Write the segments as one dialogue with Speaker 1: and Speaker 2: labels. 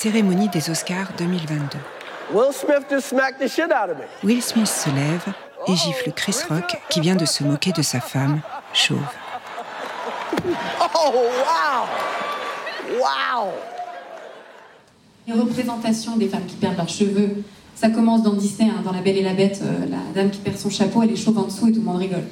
Speaker 1: cérémonie des Oscars 2022.
Speaker 2: Will Smith just smacked the shit out of me.
Speaker 1: Will Smith se lève et gifle Chris Rock qui vient de se moquer de sa femme, chauve.
Speaker 2: Oh, wow! Wow!
Speaker 3: Les représentations des femmes qui perdent leurs cheveux, ça commence dans Disney, hein, dans La Belle et la Bête, euh, la dame qui perd son chapeau, elle est chauve en dessous et tout le monde rigole.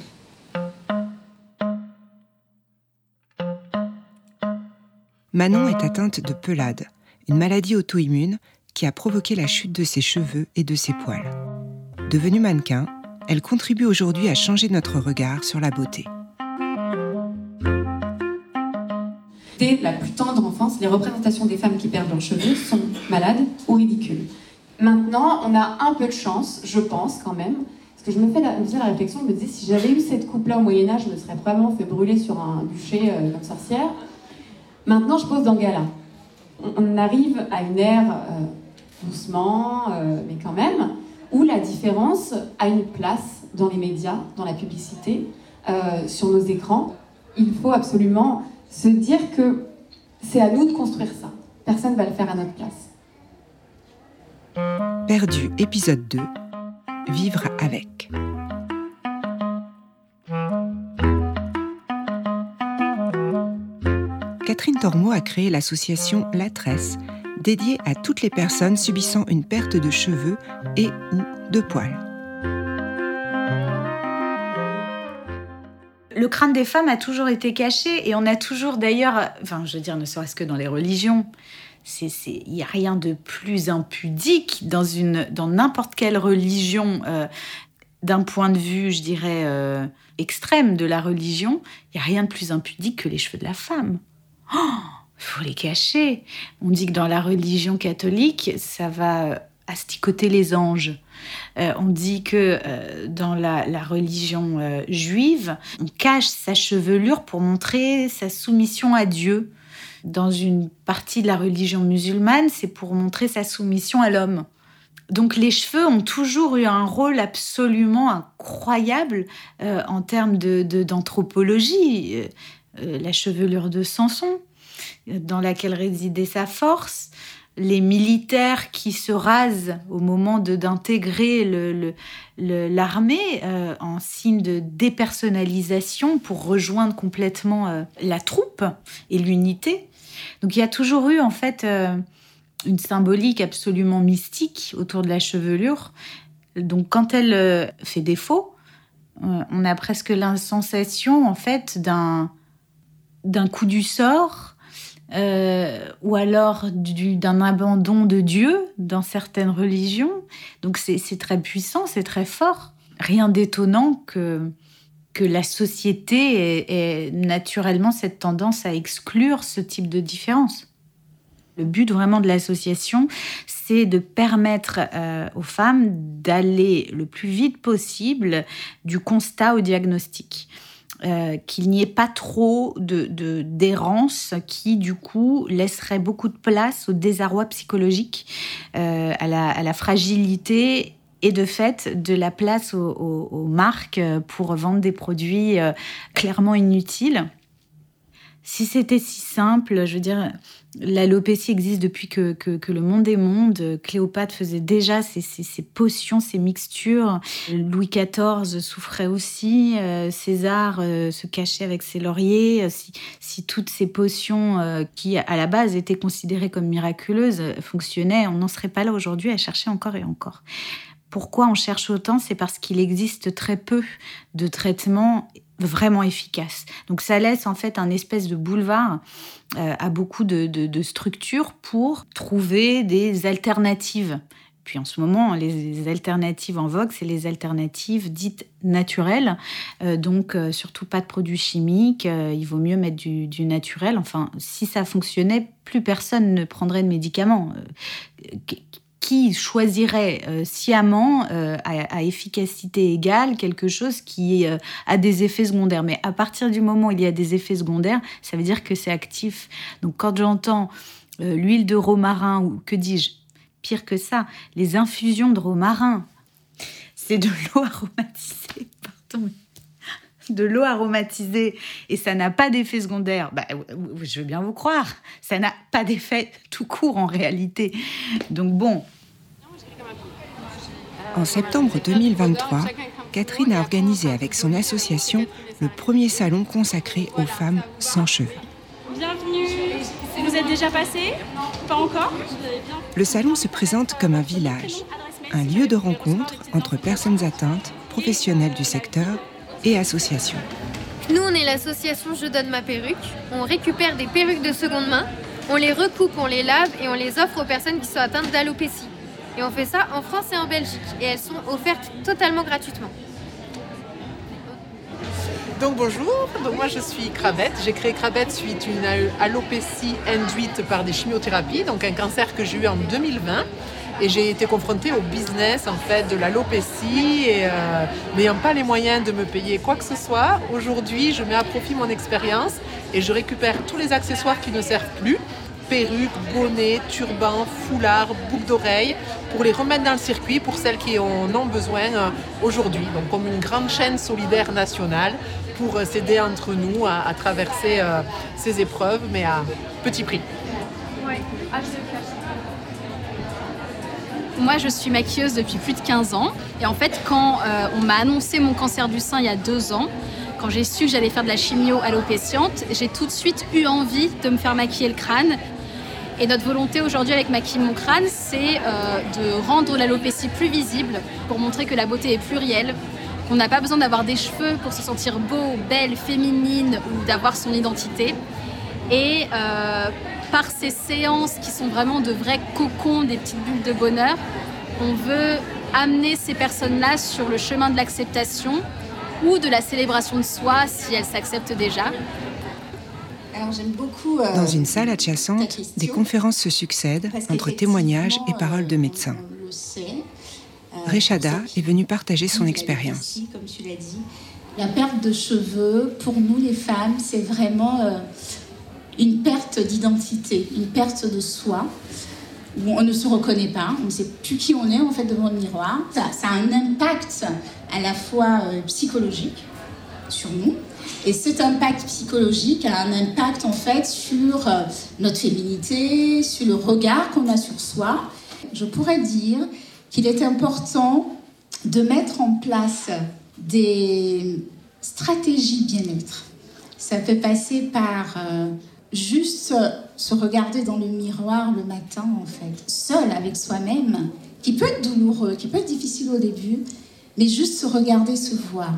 Speaker 1: Manon est atteinte de pelade, une maladie auto-immune qui a provoqué la chute de ses cheveux et de ses poils. Devenue mannequin, elle contribue aujourd'hui à changer notre regard sur la beauté.
Speaker 3: Dès la plus tendre enfance, les représentations des femmes qui perdent leurs cheveux sont malades ou ridicules. Maintenant, on a un peu de chance, je pense quand même, parce que je me, fais la, réflexion, je me disais, si j'avais eu cette coupe-là au Moyen-Âge, je me serais probablement fait brûler sur un bûcher euh, comme sorcière. Maintenant, je pose dans gala. On, arrive à une ère, euh, doucement, euh, mais quand même, où la différence a une place dans les médias, dans la publicité, euh, sur nos écrans. Il faut absolument se dire que c'est à nous de construire ça. Personne ne va le faire à notre place.
Speaker 1: Perdu épisode 2. Vivre avec. Catherine Tormeau a créé l'association La Tresse, dédiée à toutes les personnes subissant une perte de cheveux et ou de poils.
Speaker 4: le crâne des femmes a toujours été caché et on a toujours d'ailleurs, enfin je veux dire ne serait-ce que dans les religions, il n'y a rien de plus impudique dans n'importe quelle religion euh, d'un point de vue, je dirais, euh, extrême de la religion, il n'y a rien de plus impudique que les cheveux de la femme. Il faut les cacher. On dit que dans la religion catholique, ça va asticoter les anges. Euh, on dit que euh, dans la, religion euh, juive, on cache sa chevelure pour montrer sa soumission à Dieu. Dans une partie de la religion musulmane, c'est pour montrer sa soumission à l'homme. Donc les cheveux ont toujours eu un rôle absolument incroyable euh, en termes d'anthropologie. Euh, euh, la chevelure de Samson, euh, dans laquelle résidait sa force, les militaires qui se rasent au moment d'intégrer l'armée euh, en signe de dépersonnalisation pour rejoindre complètement euh, la troupe et l'unité. Donc il y a toujours eu en fait euh, une symbolique absolument mystique autour de la chevelure. Donc quand elle euh, fait défaut, euh, on a presque la sensation en fait d'un d'un coup du sort euh, ou alors du- d'un abandon de Dieu dans certaines religions. Donc c'est très puissant, c'est très fort. Rien d'étonnant que que la société ait, ait naturellement cette tendance à exclure ce type de différence. Le but vraiment de l'association, c'est de permettre euh, aux femmes d'aller le plus vite possible du constat au diagnostic. Euh, qu'il n'y ait pas trop de de- d'errance qui, du coup, laisserait beaucoup de place au désarroi psychologique, euh, à, la, fragilité et de fait de la place aux marques pour vendre des produits euh, clairement inutiles. Si c'était si simple, je veux dire, l'alopécie existe depuis que, le monde est monde. Cléopâtre faisait déjà ses, potions, ses mixtures. Louis XIV souffrait aussi. euh, César euh, se cachait avec ses lauriers. Euh, Si, toutes ces potions qui, à la base, étaient considérées comme miraculeuses, fonctionnaient, on n'en serait pas là aujourd'hui à chercher encore et encore. Pourquoi on cherche autant? C'est parce qu'il existe très peu de traitements vraiment efficaces. Donc ça laisse en fait un espèce de boulevard euh, à beaucoup de, structures pour trouver des alternatives. Puis en ce moment, les, alternatives en vogue, c'est les alternatives dites naturelles. Euh, donc euh, surtout pas de produits chimiques, il vaut mieux mettre du naturel. Enfin, si ça fonctionnait, plus personne ne prendrait de médicaments. Qui- choisirait euh, sciemment, euh, à, efficacité égale, quelque chose qui euh, a des effets secondaires. Mais à partir du moment où il y a des effets secondaires, ça veut dire que c'est actif. Donc quand j'entends l'huile de romarin, ou que dis-je, pire que ça, les infusions de romarin, c'est de l'eau aromatisée, pardon. De l'eau aromatisée et ça n'a pas d'effet secondaire, bah, je veux bien vous croire, ça n'a pas d'effet tout court en réalité. Donc bon.
Speaker 1: En septembre 2023, Catherine a organisé avec son association le premier salon consacré aux femmes sans cheveux.
Speaker 5: Bienvenue. Vous êtes déjà passé? Pas encore?
Speaker 1: Le salon se présente comme un village, un lieu de rencontre entre personnes atteintes, professionnels du secteur et associations.
Speaker 6: Nous, on est l'association Je donne ma perruque. On récupère des perruques de seconde main, on les recoupe, on les lave et on les offre aux personnes qui sont atteintes d'alopécie. Et on fait ça en France et en Belgique. Et elles sont offertes totalement gratuitement.
Speaker 7: Donc bonjour, donc moi je suis Crabette. J'ai créé Crabette suite à une alopécie induite par des chimiothérapies, donc un cancer que j'ai eu en 2020. Et j'ai été confrontée au business en fait de l'alopécie et euh, n'ayant pas les moyens de me payer quoi que ce soit. Aujourd'hui, je mets à profit mon expérience et je récupère tous les accessoires qui ne servent plus perruques, bonnets, turbans, foulards, boucles d'oreilles, pour les remettre dans le circuit pour celles qui en ont besoin euh, aujourd'hui. Donc comme une grande chaîne solidaire nationale pour euh, s'aider entre nous à, traverser ces épreuves, mais à petit prix.
Speaker 8: Moi, je suis maquilleuse depuis plus de 15 ans. Et en fait, quand euh, on m'a annoncé mon cancer du sein il y a deux ans, quand j'ai su que j'allais faire de la chimio alopéciente, j'ai tout de suite eu envie de me faire maquiller le crâne. Et notre volonté aujourd'hui avec Maquille mon crâne, c'est euh, de rendre l'alopécie plus visible pour montrer que la beauté est plurielle, qu'on n'a pas besoin d'avoir des cheveux pour se sentir beau, belle, féminine ou d'avoir son identité. Et euh, par ces séances qui sont vraiment de vrais cocons, des petites bulles de bonheur, on veut amener ces personnes-là sur le chemin de l'acceptation ou de la célébration de soi si elles s'acceptent déjà.
Speaker 9: Alors j'aime beaucoup. Euh,
Speaker 1: Dans une salle adjacente, des conférences se succèdent entre témoignages et paroles de médecins. Euh, Rechada est venue partager son expérience. Comme tu l'as dit,
Speaker 9: la perte de cheveux, pour nous les femmes, c'est vraiment euh, une perte d'identité, une perte de soi, où on ne se reconnaît pas, on ne sait plus qui on est en fait devant le miroir. Ça, a un impact à la fois euh, psychologique sur nous, et cet impact psychologique a un impact en fait sur euh, notre féminité, sur le regard qu'on a sur soi. Je pourrais dire qu'il est important de mettre en place des stratégies bien-être. Ça peut passer par euh, juste se regarder dans le miroir le matin, en fait, seul avec soi-même, qui peut être douloureux, qui peut être difficile au début, mais juste se regarder, se voir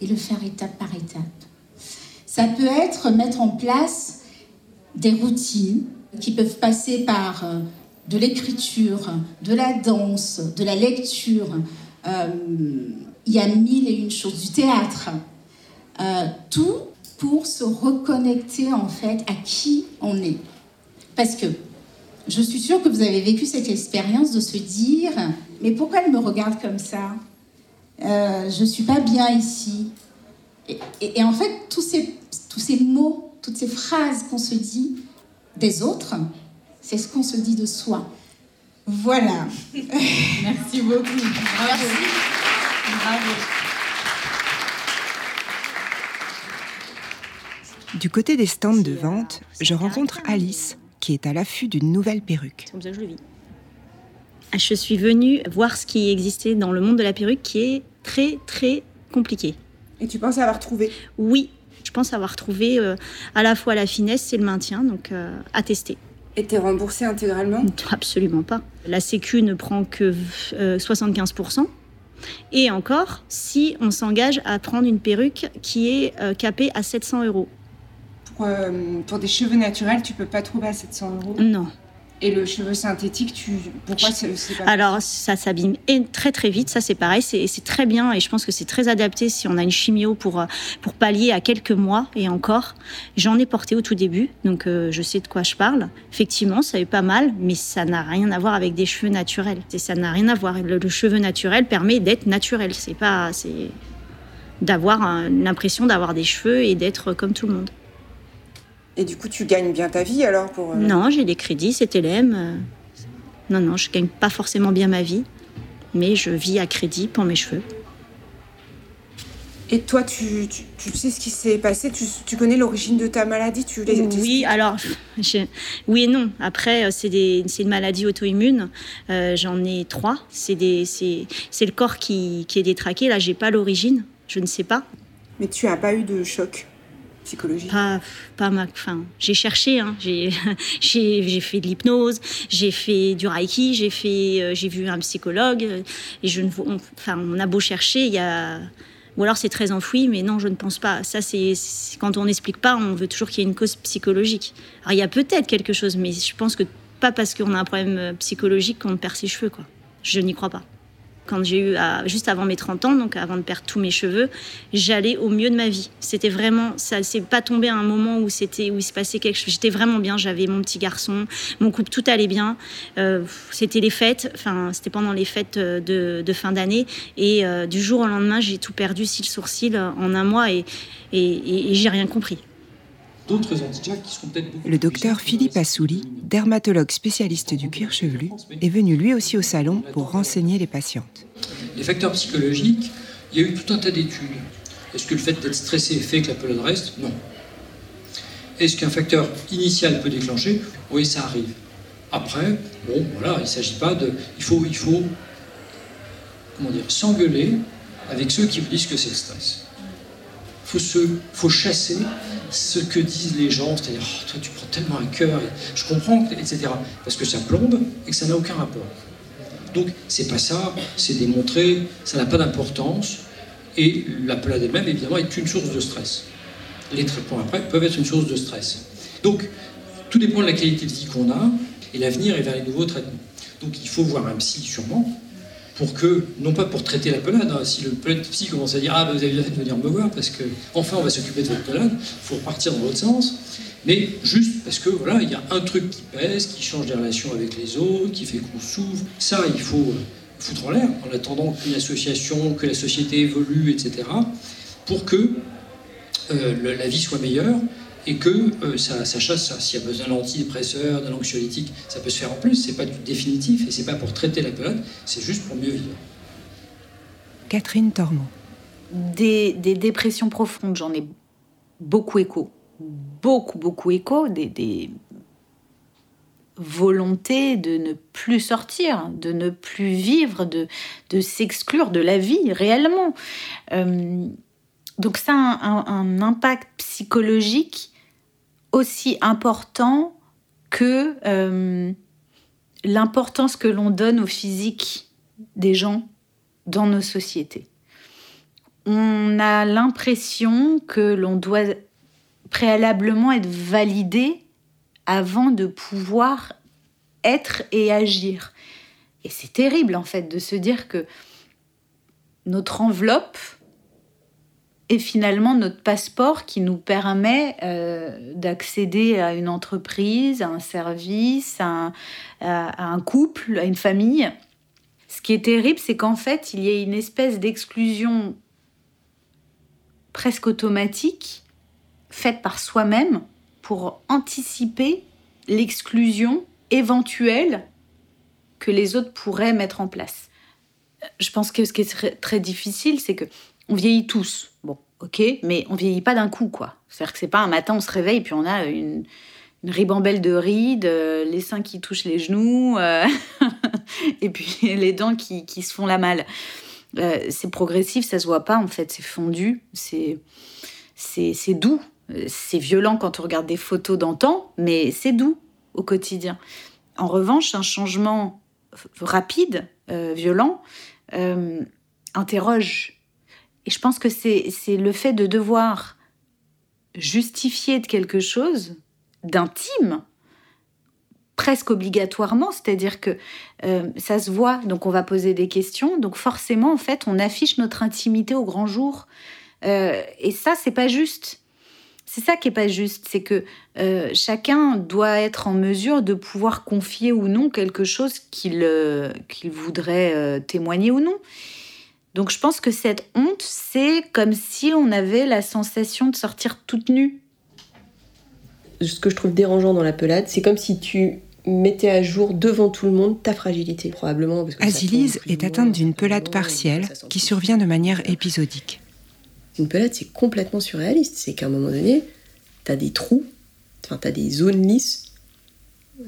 Speaker 9: et le faire étape par étape. Ça peut être mettre en place des routines qui peuvent passer par euh, de l'écriture, de la danse, de la lecture. Euh, il y a mille et une choses, du théâtre. Euh, tout pour se reconnecter en fait à qui on est. Parce que je suis sûre que vous avez vécu cette expérience de se dire mais pourquoi elle me regarde comme ça? Euh, Je suis pas bien ici. Et, en fait, tous ces, tous ces mots, toutes ces phrases qu'on se dit des autres, c'est ce qu'on se dit de soi. Voilà.
Speaker 4: Merci beaucoup. Merci. Bravo.
Speaker 1: Du côté des stands de vente, je rencontre Alice, qui est à l'affût d'une nouvelle perruque.
Speaker 10: comme ça que je le vis. Je suis venue voir ce qui existait dans le monde de la perruque, qui est très très compliqué.
Speaker 11: Et tu penses avoir trouvé?
Speaker 10: Oui, je pense avoir trouvé euh, à la fois la finesse et le maintien, donc euh, à tester.
Speaker 11: Et t'es remboursé intégralement?
Speaker 10: Absolument pas. La Sécu ne prend que 75%. Euh, et encore, si on s'engage à prendre une perruque qui est capée à 700 euros.
Speaker 11: Euh, pour, des cheveux naturels, tu peux pas trouver à 700 euros
Speaker 10: Non.
Speaker 11: Et le cheveu synthétique, tu... pourquoi c'est pas
Speaker 10: Alors, ça s'abîme très très vite, ça c'est pareil, c'est très bien et je pense que c'est très adapté si on a une chimio pour, euh, pour pallier à quelques mois et encore. J'en ai porté au tout début, donc euh, je sais de quoi je parle. Effectivement, ça est pas mal, mais ça n'a rien à voir avec des cheveux naturels. Ça n'a rien à voir. Le, le cheveu naturel permet d'être naturel, c'est pas... c'est d'avoir l'impression d'avoir des cheveux et d'être comme tout le monde.
Speaker 11: Et du coup, tu gagnes bien ta vie alors pour... Euh,
Speaker 10: non, j'ai des crédits, c'est LM. Euh. Non, non, je gagne pas forcément bien ma vie, mais je vis à crédit pour mes cheveux.
Speaker 11: Et toi, tu, tu, tu sais ce qui s'est passé? Tu, tu connais l'origine de ta maladie? Tu les,
Speaker 10: Oui, alors, oui et non. Après, euh, c'est une maladie auto-immune. Euh, J'en ai trois. C'est le corps qui, qui est détraqué. Là, j'ai pas l'origine. Je ne sais pas.
Speaker 11: Mais tu as pas eu de choc? Psychologique
Speaker 10: Pas, pas ma. Enfin, j'ai cherché. Hein. J'ai fait de l'hypnose. J'ai fait du reiki. J'ai euh, vu un psychologue. euh, Et je ne. on- Enfin, on a beau chercher, il y a. Ou alors c'est très enfoui, mais non, je ne pense pas. Ça, c'est c'est- quand on n'explique pas, on veut toujours qu'il y ait une cause psychologique. Alors il y a peut-être quelque chose, mais je pense que pas parce qu'on a un problème euh, psychologique qu'on perd ses cheveux, quoi. Je n'y crois pas. Quand j'ai eu, juste avant mes 30 ans, donc avant de perdre tous mes cheveux, j'allais au mieux de ma vie. C'était vraiment, ça s'est pas tombé à un moment où c'était, où il se passait quelque chose. J'étais vraiment bien. J'avais mon petit garçon, mon couple, tout allait bien. Euh, c'était les fêtes, enfin, c'était pendant les fêtes euh, de, fin d'année. Et euh, du jour au lendemain, j'ai tout perdu, cils, sourcils, euh, en un mois et, et- et j'ai rien compris.
Speaker 12: D'autres antijacs qui seront peut-être beaucoup
Speaker 1: Le docteur Philippe Assouli, dermatologue spécialiste du cuir chevelu, est venu lui aussi au salon pour renseigner les patientes.
Speaker 12: Les facteurs psychologiques, il y a eu tout un tas d'études. Est-ce que le fait d'être stressé fait que la pelade reste? Non. Est-ce qu'un facteur initial peut déclencher? Oui, ça arrive. Après, bon, voilà, il ne s'agit pas de. Il faut, il faut comment dire, s'engueuler avec ceux qui vous disent que c'est le stress. Il faut, se, faut chasser ce que disent les gens, c'est-à-dire, Oh, toi tu prends tellement à cœur, je comprends, etc. Parce que ça plombe et que ça n'a aucun rapport. Donc, c'est pas ça, c'est démontré, ça n'a pas d'importance, et la pelade elle-même, évidemment, est une source de stress. Les traitements après peuvent être une source de stress. Donc, tout dépend de la qualité de vie qu'on a, et l'avenir est vers les nouveaux traitements. Donc, il faut voir un psy, sûrement, pour que, non pas pour traiter la pelade, hein, si le psy commence à dire Ah, ben, vous avez bien fait de venir me voir, parce que enfin on va s'occuper de votre pelade, il faut repartir dans l'autre sens, mais juste parce que voilà, il y a un truc qui pèse, qui change des relations avec les autres, qui fait qu'on s'ouvre. Ça, il faut euh, foutre en l'air, en attendant qu'une association, que la société évolue, etc., pour que euh, la vie soit meilleure et que euh, ça, ça chasse ça. S'il y a besoin d'antidépresseurs, d'un anxiolytique, ça peut se faire en plus. C'est pas du définitif et c'est pas pour traiter la pelade, c'est juste pour mieux vivre.
Speaker 1: Catherine Tormont.
Speaker 4: Des, des dépressions profondes, j'en ai beaucoup écho. Beaucoup, beaucoup écho. Des, des volontés de ne plus sortir, de ne plus vivre, de, de s'exclure de la vie réellement. Euh, donc ça a un, un- un impact psychologique aussi important que euh, l'importance que l'on donne au physique des gens dans nos sociétés. On a l'impression que l'on doit préalablement être validé avant de pouvoir être et agir. Et c'est terrible en fait de se dire que notre enveloppe est finalement notre passeport qui nous permet euh, d'accéder à une entreprise, à un service, à un, couple, à une famille. Ce qui est terrible, c'est qu'en fait, il y a une espèce d'exclusion presque automatique faite par soi-même pour anticiper l'exclusion éventuelle que les autres pourraient mettre en place. Je pense que ce qui est très difficile, c'est que on vieillit tous. Bon, ok, mais on vieillit pas d'un coup, quoi. C'est-à-dire que c'est pas un matin, on se réveille puis on a une, ribambelle de rides, euh, les seins qui touchent les genoux, euh, et puis les dents qui, qui se font la malle. Euh, c'est progressif, ça se voit pas en fait, c'est fondu, c'est doux, c'est violent quand on regarde des photos d'antan, mais c'est doux au quotidien. En revanche, un changement rapide, violent, interroge. Et je pense que c'est le fait de devoir justifier de quelque chose d'intime, presque obligatoirement, c'est-à-dire que euh, ça se voit, donc on va poser des questions, donc forcément, en fait, on affiche notre intimité au grand jour. Euh, et ça, c'est pas juste. C'est ça qui est pas juste, c'est que euh, chacun doit être en mesure de pouvoir confier ou non quelque chose qu'il voudrait témoigner ou non. Donc je pense que cette honte, c'est comme si on avait la sensation de sortir toute nue.
Speaker 13: Ce que je trouve dérangeant dans la pelade, c'est comme si tu mettais à jour devant tout le monde ta fragilité, probablement. Parce que
Speaker 1: Azilise est atteinte d'une pelade partielle qui survient de manière épisodique.
Speaker 13: Une pelade, c'est complètement surréaliste. C'est qu'à un moment donné, t'as des trous, enfin, t'as des zones lisses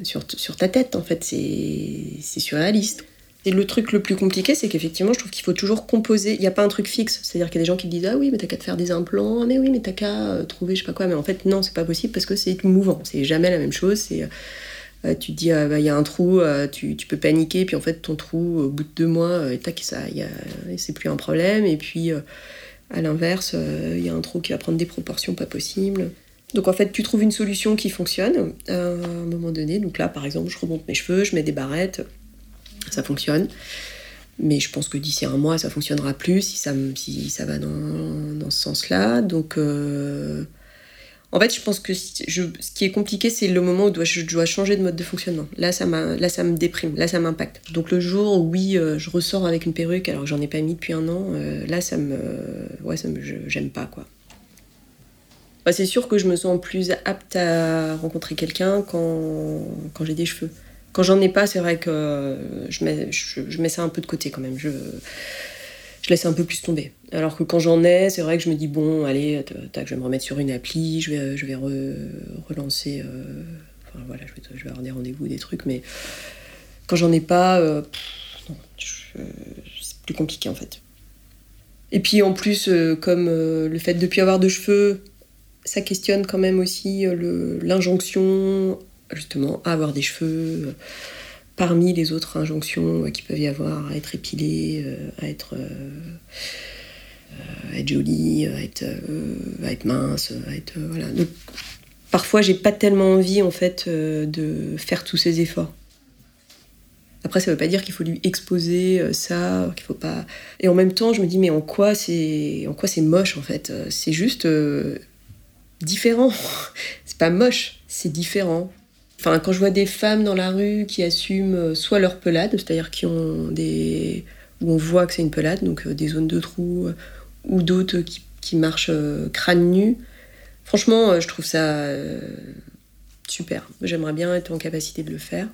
Speaker 13: sur, sur ta tête, en fait. C'est surréaliste. Et le truc le plus compliqué, c'est qu'effectivement, je trouve qu'il faut toujours composer. Il n'y a pas un truc fixe. C'est-à-dire qu'il y a des gens qui disent Ah oui, mais t'as qu'à te faire des implants, mais oui, mais t'as qu'à euh, trouver je sais pas quoi. Mais en fait, non, c'est pas possible parce que c'est mouvant. C'est jamais la même chose. C'est. Euh, tu te dis, ah, bah, il y a un trou, euh, tu, tu, peux paniquer, puis en fait, ton trou, au bout de deux mois, tac, ça, c'est plus un problème. Et puis, à l'inverse, il y a un trou qui va prendre des proportions pas possibles. Donc en fait, tu trouves une solution qui fonctionne à un moment donné. Donc là, par exemple, je remonte mes cheveux, je mets des barrettes, ça fonctionne. Mais je pense que d'ici un mois, ça fonctionnera plus si ça, si ça va dans, dans ce sens-là. Donc, euh, en fait, je pense que ce qui est compliqué, c'est le moment où je dois changer de mode de fonctionnement. Là, ça, là, ça me déprime, là, ça m'impacte. Donc, le jour où, oui, euh, je ressors avec une perruque alors que j'en ai pas mis depuis un an, euh, là, ça me. Ouais, ça me. J'aime pas, quoi. Bah, c'est sûr que je me sens plus apte à rencontrer quelqu'un quand, quand j'ai des cheveux. Quand j'en ai pas, c'est vrai que je mets, je, mets ça un peu de côté quand même. Je, laisse un peu plus tomber. Alors que quand j'en ai, c'est vrai que je me dis bon, allez, tac, je vais me remettre sur une appli, je vais, je vais relancer. Euh, enfin voilà, je vais, avoir des rendez-vous, des trucs, mais quand j'en ai pas, euh, c'est plus compliqué en fait. Et puis en plus, euh, comme le fait de ne plus avoir de cheveux, ça questionne quand même aussi l'injonction justement à avoir des cheveux euh, parmi les autres injonctions euh, qui peuvent y avoir à être épilé, euh, à être, à être jolie, à être, à être mince, à être voilà. Donc, parfois j'ai pas tellement envie en fait de faire tous ces efforts. Après, ça veut pas dire qu'il faut lui exposer ça, qu'il faut pas. Et en même temps, je me dis mais en quoi c'est en quoi c'est moche en fait? C'est juste différent. c'est pas moche, c'est différent. Enfin, quand je vois des femmes dans la rue qui assument euh, soit leur pelade, c'est-à-dire qui ont des. où on voit que c'est une pelade, donc euh, des zones de trous, euh, ou d'autres qui, qui, marchent crâne nu, franchement, je trouve ça super. J'aimerais bien être en capacité de le faire.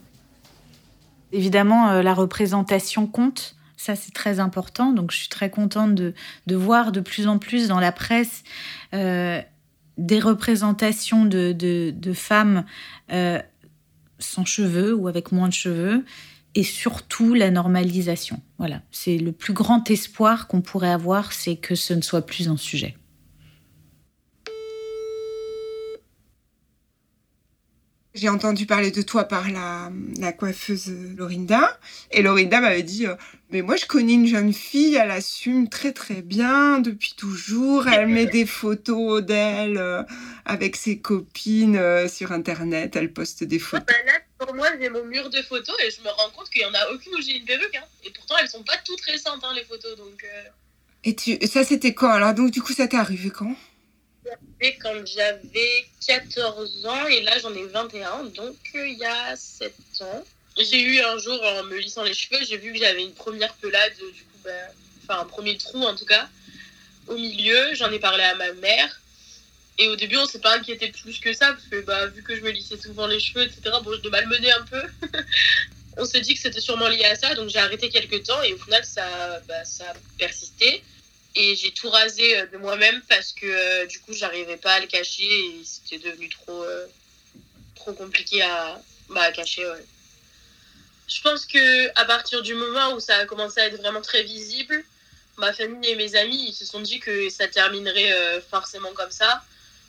Speaker 4: Évidemment, la représentation compte. Ça, c'est très important. Donc, je suis très contente de, voir de plus en plus dans la presse des représentations de, de femmes sans cheveux ou avec moins de cheveux, et surtout la normalisation. Voilà, c'est le plus grand espoir qu'on pourrait avoir, c'est que ce ne soit plus un sujet.
Speaker 11: J'ai entendu parler de toi par la, la coiffeuse Lorinda. Et Lorinda m'avait dit euh, Mais moi, je connais une jeune fille, elle assume très très bien depuis toujours. Elle met des photos d'elle euh, avec ses copines euh, sur Internet. Elle poste des
Speaker 14: ah,
Speaker 11: photos.
Speaker 14: Bah là, pour moi, j'ai mon mur de photos et je me rends compte qu'il n'y en a aucune où j'ai une perruque. Hein. Et pourtant, elles sont pas toutes récentes, hein, les photos. Donc,
Speaker 11: Et tu, ça, c'était quand? Alors, donc, du coup, ça t'est arrivé quand?
Speaker 14: Quand j'avais 14 ans et là j'en ai 21, donc euh, il y a 7 ans. J'ai eu un jour en me lissant les cheveux, j'ai vu que j'avais une première pelade, du coup, bah, enfin un premier trou en tout cas, au milieu. J'en ai parlé à ma mère. Et au début, on s'est pas inquiété plus que ça, parce que bah, vu que je me lissais souvent les cheveux, etc., bon, je mal malmenais un peu. on s'est dit que c'était sûrement lié à ça, donc j'ai arrêté quelques temps et au final, ça, bah, ça a persisté. Et j'ai tout rasé euh, de moi-même parce que euh, du coup, j'arrivais pas à le cacher et c'était devenu trop, euh, trop compliqué à, bah, à cacher. Je pense que à partir du moment où ça a commencé à être vraiment très visible, ma famille et mes amis ils se sont dit que ça terminerait forcément comme ça,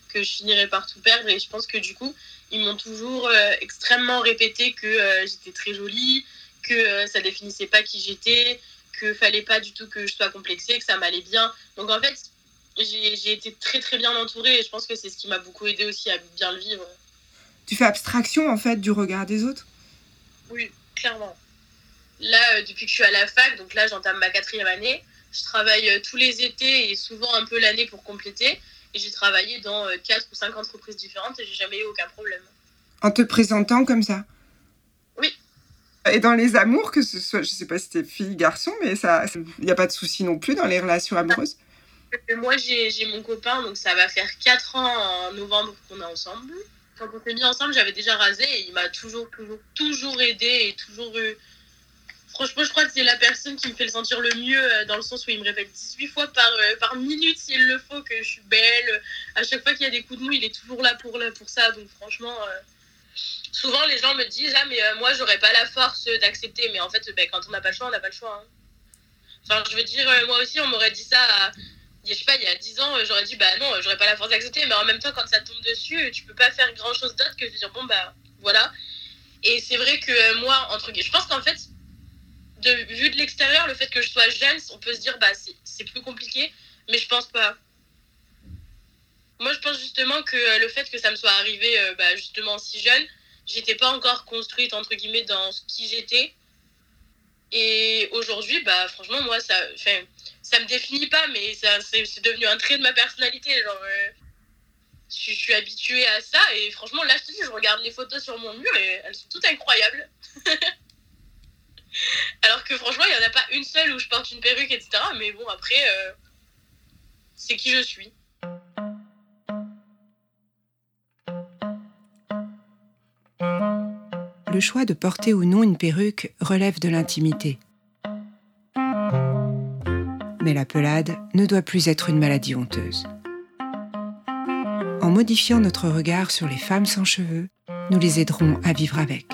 Speaker 14: que je finirais par tout perdre. Et je pense que du coup, ils m'ont toujours extrêmement répété que j'étais très jolie, que ça définissait pas qui j'étais, que fallait pas du tout que je sois complexée, que ça m'allait bien. Donc en fait, j'ai été très très bien entourée et je pense que c'est ce qui m'a beaucoup aidé aussi à bien le vivre.
Speaker 11: Tu fais abstraction en fait du regard des autres?
Speaker 14: Oui, clairement. Là, euh, depuis que je suis à la fac, donc là j'entame ma quatrième année, je travaille euh, tous les étés et souvent un peu l'année pour compléter. Et j'ai travaillé dans euh, quatre ou cinq entreprises différentes et j'ai jamais eu aucun problème.
Speaker 11: En te présentant comme ça? Et dans les amours, que ce soit, je sais pas si t'es fille, garçon, mais il n'y a pas de souci non plus dans les relations amoureuses.
Speaker 14: Moi, j'ai mon copain, donc ça va faire 4 ans en novembre qu'on est ensemble. Quand on s'est mis ensemble, j'avais déjà rasé et il m'a toujours, toujours, toujours aidé et toujours eu. Franchement, je crois que c'est la personne qui me fait le sentir le mieux, euh, dans le sens où il me répète 18 fois par, euh, par minute s'il le faut que je suis belle. À chaque fois qu'il y a des coups de mou, il est toujours là pour, pour ça. Donc franchement, euh, souvent les gens me disent Ah, mais moi, j'aurais pas la force d'accepter. Mais en fait, ben, quand on n'a pas le choix, on n'a pas le choix. hein. Enfin, je veux dire, moi aussi, on m'aurait dit ça à- je sais pas, il y a 10 ans, j'aurais dit Bah non, j'aurais pas la force d'accepter. Mais en même temps, quand ça tombe dessus, tu peux pas faire grand chose d'autre que de dire Bon, bah voilà. Et c'est vrai que euh, moi, entre guillemets, je pense qu'en fait, de, vu de l'extérieur, le fait que je sois jeune, on peut se dire, bah, c'est plus compliqué, mais je pense pas. Moi, je pense justement que euh, le fait que ça me soit arrivé euh, bah, justement si jeune, j'étais pas encore construite, entre guillemets, dans ce qui j'étais. Et aujourd'hui, bah, franchement, moi, ça, ça me définit pas, mais ça- c'est devenu un trait de ma personnalité. Genre, euh, je, suis habituée à ça, et franchement, là, je te dis, je regarde les photos sur mon mur et elles sont toutes incroyables. Alors que franchement, il n'y en a pas une seule où je porte une perruque, etc. Mais bon, après, c'est qui je suis.
Speaker 1: Le choix de porter ou non une perruque relève de l'intimité. Mais la pelade ne doit plus être une maladie honteuse. En modifiant notre regard sur les femmes sans cheveux, nous les aiderons à vivre avec.